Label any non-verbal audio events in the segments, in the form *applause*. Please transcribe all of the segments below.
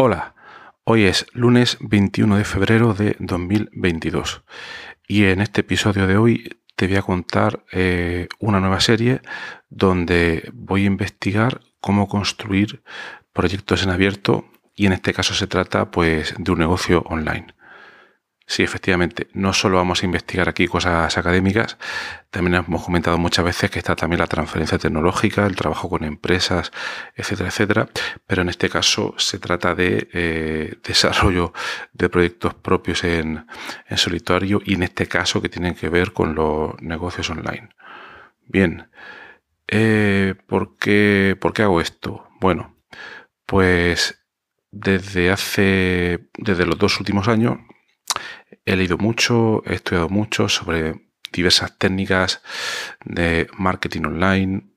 Hola, hoy es lunes 21 de febrero de 2022 y en este episodio de hoy te voy a contar eh, una nueva serie donde voy a investigar cómo construir proyectos en abierto y en este caso se trata pues de un negocio online. Sí, efectivamente, no solo vamos a investigar aquí cosas académicas, también hemos comentado muchas veces que está también la transferencia tecnológica, el trabajo con empresas, etcétera, etcétera, pero en este caso se trata de eh, desarrollo de proyectos propios en, solitario y en este caso que tienen que ver con los negocios online. Bien, eh, ¿por, qué, ¿por qué hago esto? Bueno, pues desde hace, desde los dos últimos años, He leído mucho, he estudiado mucho sobre diversas técnicas de marketing online,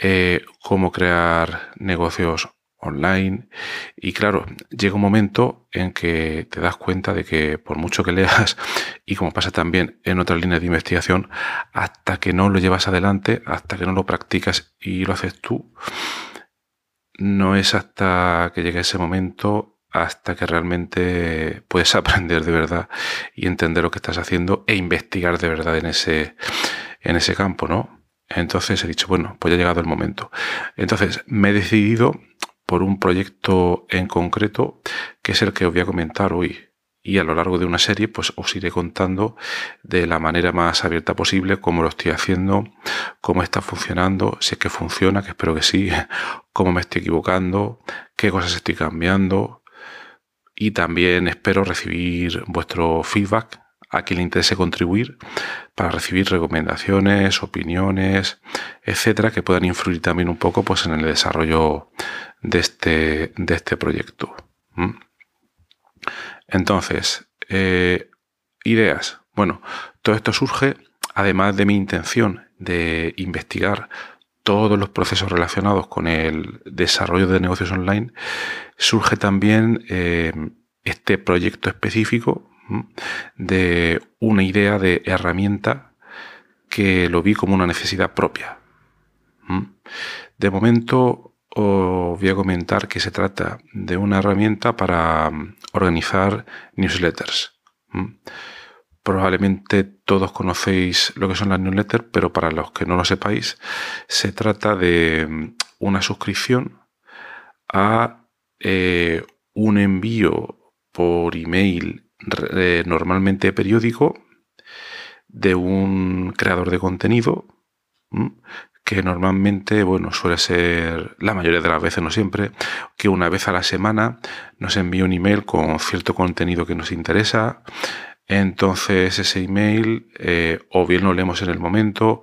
eh, cómo crear negocios online. Y claro, llega un momento en que te das cuenta de que por mucho que leas, *laughs* y como pasa también en otras líneas de investigación, hasta que no lo llevas adelante, hasta que no lo practicas y lo haces tú, no es hasta que llegue ese momento hasta que realmente puedes *laughs* aprender de verdad y entender lo que estás haciendo e investigar de verdad en ese, en ese campo, ¿no? Entonces he dicho, bueno, pues ya ha llegado el momento. Entonces me he decidido por un proyecto en concreto, que es el que os voy a comentar hoy. Y a lo largo de una serie, pues os iré contando de la manera más abierta posible cómo lo estoy haciendo, cómo está funcionando, si es que funciona, que espero que sí, *laughs* cómo me estoy equivocando, qué cosas estoy cambiando, y también espero recibir vuestro feedback a quien le interese contribuir para recibir recomendaciones, opiniones, etcétera, que puedan influir también un poco pues, en el desarrollo de este, de este proyecto. Entonces, eh, ideas. Bueno, todo esto surge, además de mi intención de investigar todos los procesos relacionados con el desarrollo de negocios online, surge también eh, este proyecto específico de una idea de herramienta que lo vi como una necesidad propia. De momento os voy a comentar que se trata de una herramienta para mm, organizar newsletters. Probablemente todos conocéis lo que son las newsletters, pero para los que no lo sepáis, se trata de mm, una suscripción a eh, un envío por email eh, normalmente periódico de un creador de contenido que normalmente, bueno, suele ser la mayoría de las veces, no siempre, que una vez a la semana nos envía un email con cierto contenido que nos interesa entonces ese email eh, o bien lo leemos en el momento,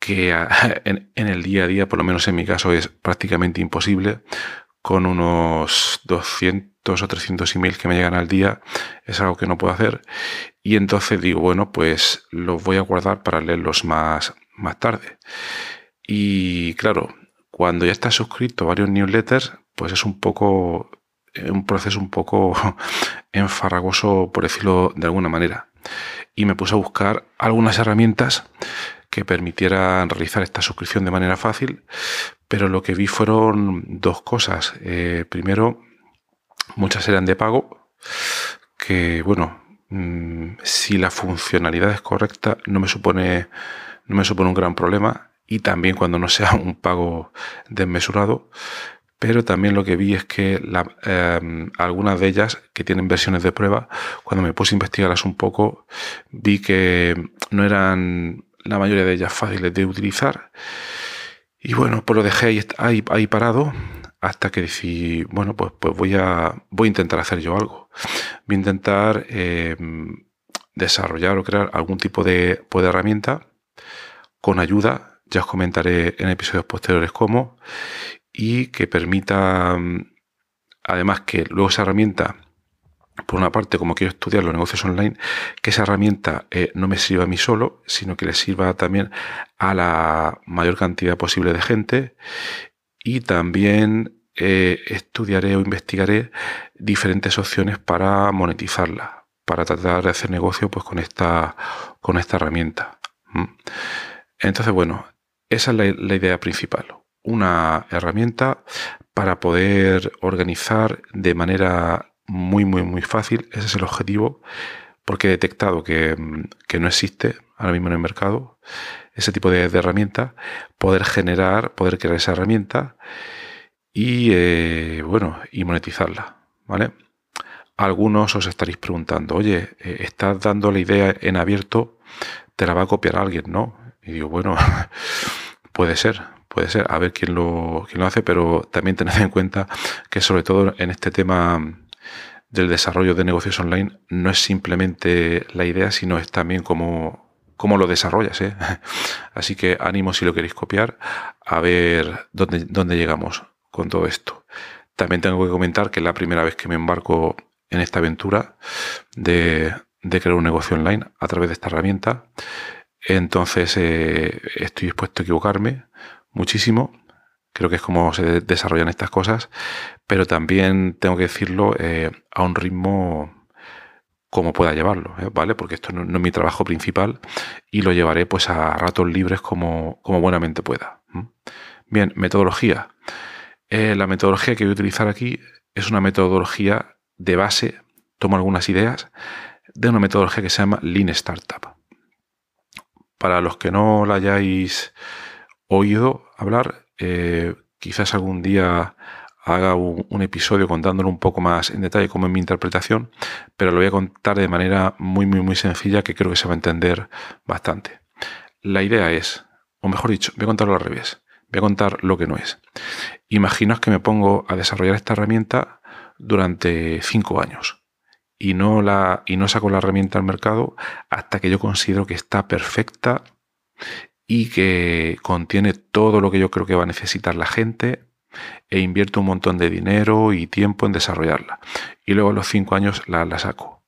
que *laughs* en, el día a día, por lo menos en mi caso, es prácticamente imposible. Con unos 200 o 300 emails que me llegan al día, es algo que no puedo hacer. Y entonces digo, bueno, pues los voy a guardar para leerlos más, más tarde. Y claro, cuando ya estás suscrito a varios newsletters, pues es un poco un proceso un poco *laughs* enfarragoso, por decirlo de alguna manera. Y me puse a buscar algunas herramientas que permitieran realizar esta suscripción de manera fácil, pero lo que vi fueron dos cosas. Eh, primero, muchas eran de pago, que bueno, mm, si la funcionalidad es correcta, no me supone, no me supone un gran problema. Y también cuando no sea un pago desmesurado, pero también lo que vi es que em, algunas de ellas que tienen versiones de prueba, cuando me puse a investigarlas un poco, vi que no eran la mayoría de ellas fáciles de utilizar. Y bueno, pues lo dejé ahí, ahí, parado hasta que decidí, bueno, pues, pues voy, a, voy a intentar hacer yo algo. Voy a intentar em, desarrollar o crear algún tipo de, pues, de herramienta con ayuda, ya os comentaré en episodios posteriores cómo, y que permita, mm, además que luego esa herramienta, por una parte, como quiero estudiar los negocios online, que esa herramienta eh, no me sirva a mí solo, sino que le sirva también a la mayor cantidad posible de gente y también eh, estudiaré o investigaré diferentes opciones para monetizarla, para tratar de hacer negocio pues, con, esta, con esta herramienta. Entonces, bueno, esa es la, idea principal. Una herramienta para poder organizar de manera muy, muy, muy fácil. Ese es el objetivo, porque he detectado que, no existe ahora mismo en el mercado ese tipo de, de herramienta. Poder generar, poder crear esa herramienta y, eh, bueno, y monetizarla, ¿vale? Algunos os estaréis preguntando, oye, eh, estás dando la idea en abierto, te la va a copiar alguien, ¿no? Y digo, bueno, *laughs* puede ser, puede ser, a ver quién lo, quién lo hace, pero también tened en cuenta que sobre todo en este tema del desarrollo de negocios online no es simplemente la idea, sino es también cómo, cómo lo desarrollas. ¿eh? *laughs* Así que ánimo si lo queréis copiar, a ver dónde, dónde llegamos con todo esto. También tengo que comentar que es la primera vez que me embarco en esta aventura de, crear un negocio online a través de esta herramienta. Entonces eh, estoy dispuesto a equivocarme muchísimo. Creo que es como se desarrollan estas cosas, pero también tengo que decirlo eh, a un ritmo como pueda llevarlo, ¿eh? ¿vale? Porque esto no, es mi trabajo principal y lo llevaré pues a ratos libres como, como buenamente pueda. Bien, metodología. Eh, la metodología que voy a utilizar aquí es una metodología de base, tomo algunas ideas, de una metodología que se llama Lean Startup. Para los que no la hayáis oído hablar, eh, quizás algún día haga un, episodio contándolo un poco más en detalle como es mi interpretación, pero lo voy a contar de manera muy, muy, muy sencilla que creo que se va a entender bastante. La idea es, o mejor dicho, voy a contarlo al revés. Voy a contar lo que no es. Imaginaos que me pongo a desarrollar esta herramienta durante cinco años y no, la, y no saco la herramienta al mercado hasta que yo considero que está perfecta y que contiene todo lo que yo creo que va a necesitar la gente e invierto un montón de dinero y tiempo en desarrollarla. Y luego a los cinco años la, la saco.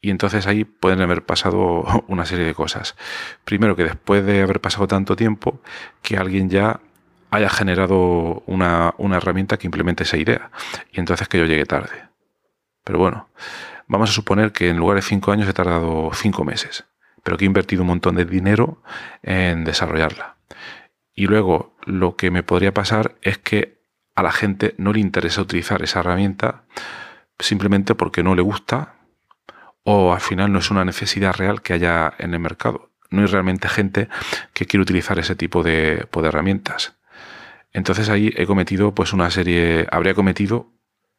Y entonces ahí pueden haber pasado *laughs* una serie de cosas. Primero que después de haber pasado tanto tiempo, que alguien ya haya generado una, herramienta que implemente esa idea. Y entonces que yo llegue tarde. Pero bueno, vamos a suponer que en lugar de cinco años he tardado cinco meses. Pero que he invertido un montón de dinero en desarrollarla. Y luego lo que me podría pasar es que a la gente no le interesa utilizar esa herramienta simplemente porque no le gusta o al final no es una necesidad real que haya en el mercado. No hay realmente gente que quiere utilizar ese tipo de, pues, herramientas. Entonces ahí he cometido pues una serie, habría cometido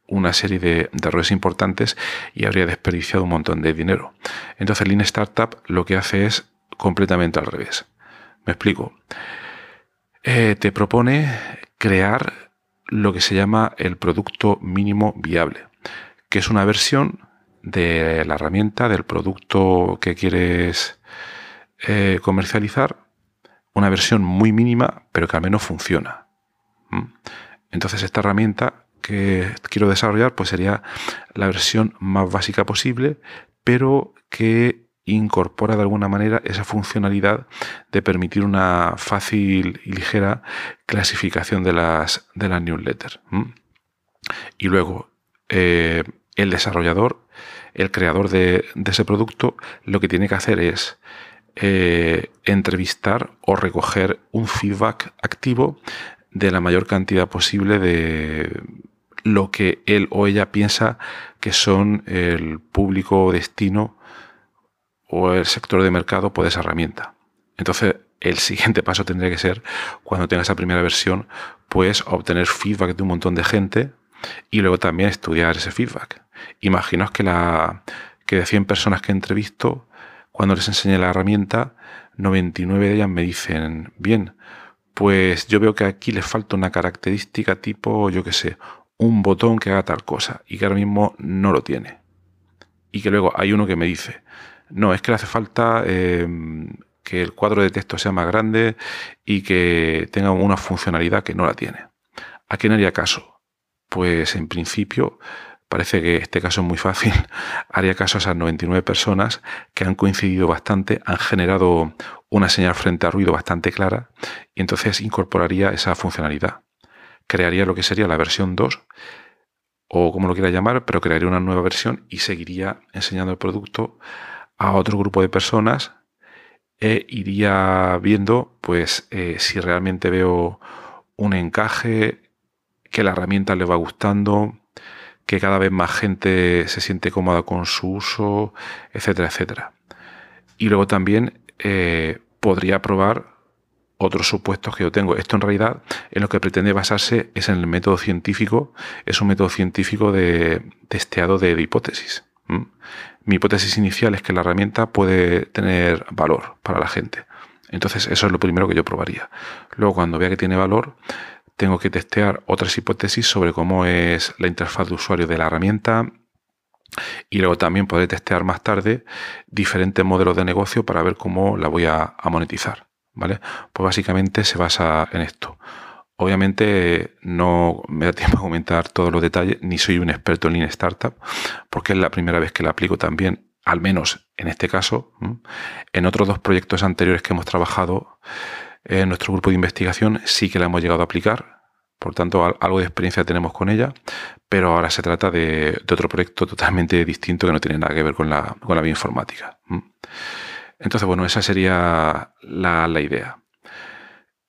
una serie de, errores importantes y habría desperdiciado un montón de dinero. Entonces Lean Startup lo que hace es completamente al revés. Me explico. Eh, te propone crear lo que se llama el producto mínimo viable, que es una versión de la herramienta, del producto que quieres eh, comercializar, una versión muy mínima, pero que al menos funciona. Entonces esta herramienta que quiero desarrollar pues sería la versión más básica posible, pero que incorpora de alguna manera esa funcionalidad de permitir una fácil y ligera clasificación de las, de las newsletters. Y luego, eh, el desarrollador el creador de, ese producto lo que tiene que hacer es eh, entrevistar o recoger un feedback activo de la mayor cantidad posible de lo que él o ella piensa que son el público destino o el sector de mercado por esa herramienta. Entonces, el *laughs* siguiente paso tendría que ser, cuando tenga esa primera versión, pues obtener feedback de un montón de gente y luego también estudiar ese feedback. Imaginaos que, la, que de 100 personas que entrevisto, cuando les enseñe la herramienta, 99 de ellas me dicen, bien, pues yo veo que aquí le falta una característica tipo, yo qué sé, un botón que haga tal cosa y que ahora mismo no lo tiene. y que luego hay uno que me dice, no, es que le hace falta em, que el cuadro de texto sea más grande y que tenga una funcionalidad que no la tiene. ¿A quién haría caso? Pues en principio parece que este caso es muy fácil. *laughs* Haría caso a esas 99 personas que han coincidido bastante, han generado una señal frente a ruido bastante clara y entonces incorporaría esa funcionalidad. Crearía lo que sería la versión 2 o como lo quiera llamar, pero crearía una nueva versión y seguiría enseñando el producto a otro grupo de personas e iría viendo pues eh, si realmente veo un encaje, que la herramienta le va gustando, que cada vez más gente se siente cómoda con su uso, etcétera, etcétera. Y luego también eh, podría probar otros supuestos que yo tengo. Esto en realidad en lo que pretende basarse es en el método científico, es un método científico de testeado de, hipótesis. Mi hipótesis inicial es que la herramienta puede tener valor para la gente. Entonces eso es lo primero que yo probaría. Luego cuando vea que tiene valor, tengo que testear otras hipótesis sobre cómo es la interfaz de usuario de la herramienta, y luego también podré testear más tarde diferentes modelos de negocio para ver cómo la voy a monetizar. ¿Vale? Pues básicamente se basa en esto. Obviamente no me da tiempo a comentar todos los detalles, ni soy un experto en Lean Startup, porque es la primera vez que la aplico también, al menos en este caso. En otros dos proyectos anteriores que hemos trabajado en nuestro grupo de investigación sí que la hemos llegado a aplicar, por tanto algo de experiencia tenemos con ella, pero ahora se trata de, otro proyecto totalmente distinto que no tiene nada que ver con la, con la bioinformática. Entonces, bueno, esa sería la, idea.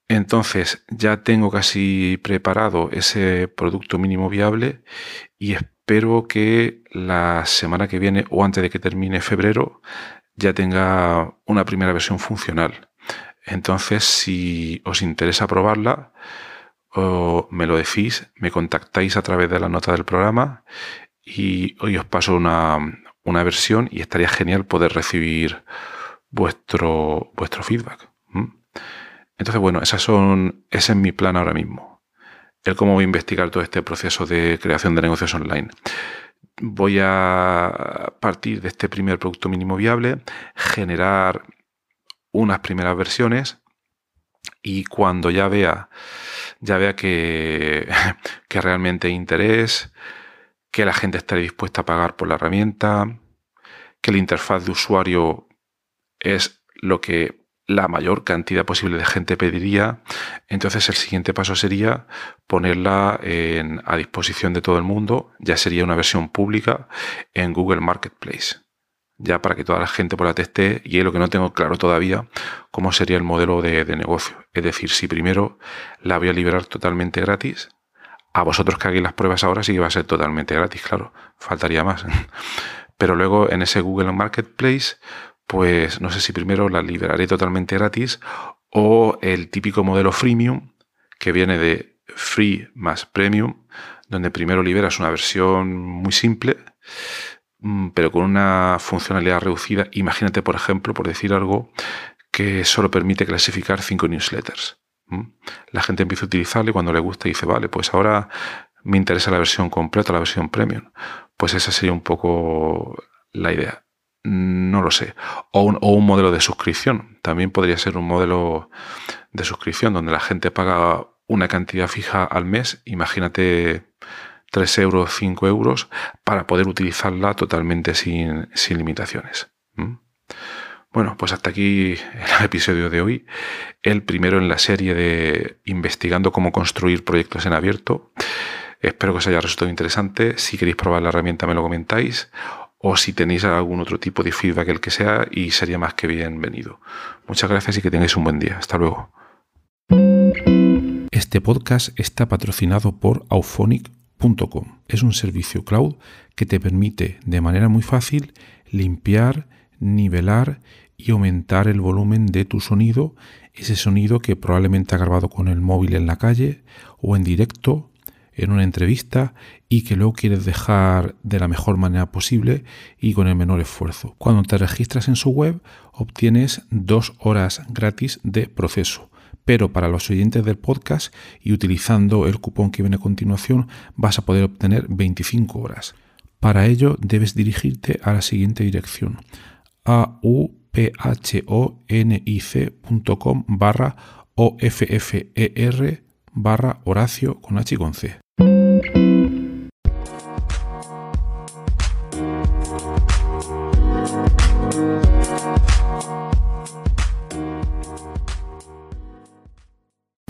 Entonces, ya tengo casi preparado ese producto mínimo viable y espero que la semana que viene o antes de que termine febrero ya tenga una primera versión funcional. Entonces, si os interesa probarla, o me lo decís, me contactáis a través de la nota del programa y hoy os paso una, una versión y estaría genial poder recibir vuestro, vuestro feedback. Entonces, bueno, esas son, ese es mi plan ahora mismo. El cómo voy a investigar todo este proceso de creación de negocios online. Voy a partir de este primer producto mínimo viable, generar unas primeras versiones y cuando ya vea, ya vea que, *laughs* que realmente hay interés, que la gente esté dispuesta a pagar por la herramienta, que la interfaz de usuario es lo que la mayor cantidad posible de gente pediría, entonces el siguiente paso sería ponerla a disposición de todo el mundo, ya sería una versión pública en Google Marketplace, ya para que toda la gente por la teste y es lo que no tengo claro todavía, cómo sería el modelo de, de negocio. Es decir, si primero la voy a liberar totalmente gratis, a vosotros que hagáis las pruebas ahora sí que va a ser totalmente gratis, claro, faltaría más. *laughs* Pero luego en ese Google Marketplace pues no sé si primero la liberaré totalmente gratis o el típico modelo freemium que viene de free más premium, donde primero liberas una versión muy simple, mm, pero con una funcionalidad reducida. Imagínate, por ejemplo, por decir algo, que solo permite clasificar cinco newsletters. La gente empieza a utilizarlo y cuando le gusta dice, vale, pues ahora me interesa la versión completa, la versión premium. Pues esa sería un poco la idea. No lo sé. O un, modelo de suscripción. También podría ser un modelo de suscripción donde la gente paga una cantidad fija al mes. Imagínate 3 euros, 5 euros, para poder utilizarla totalmente sin, limitaciones. Bueno, pues hasta aquí el *laughs* episodio de hoy. El primero en la serie de investigando cómo construir proyectos en abierto. Espero que os haya resultado interesante. Si queréis probar la herramienta me lo comentáis o si tenéis algún otro tipo de feedback, el que sea, y sería más que bienvenido. Muchas gracias y que tengáis un buen día. Hasta luego. Este podcast está patrocinado por auphonic.com. Es un servicio cloud que te permite de manera muy fácil limpiar, nivelar y aumentar el volumen de tu sonido, ese sonido que probablemente ha grabado con el móvil en la calle o en directo en una entrevista y que luego quieres dejar de la mejor manera posible y con el menor esfuerzo. Cuando te registras en su web obtienes dos horas gratis de proceso. Pero para los oyentes del podcast y utilizando el cupón que viene a continuación vas a poder obtener 25 horas. Para ello debes dirigirte a la siguiente dirección auphonic.com barra offer barra Horacio con H y con C.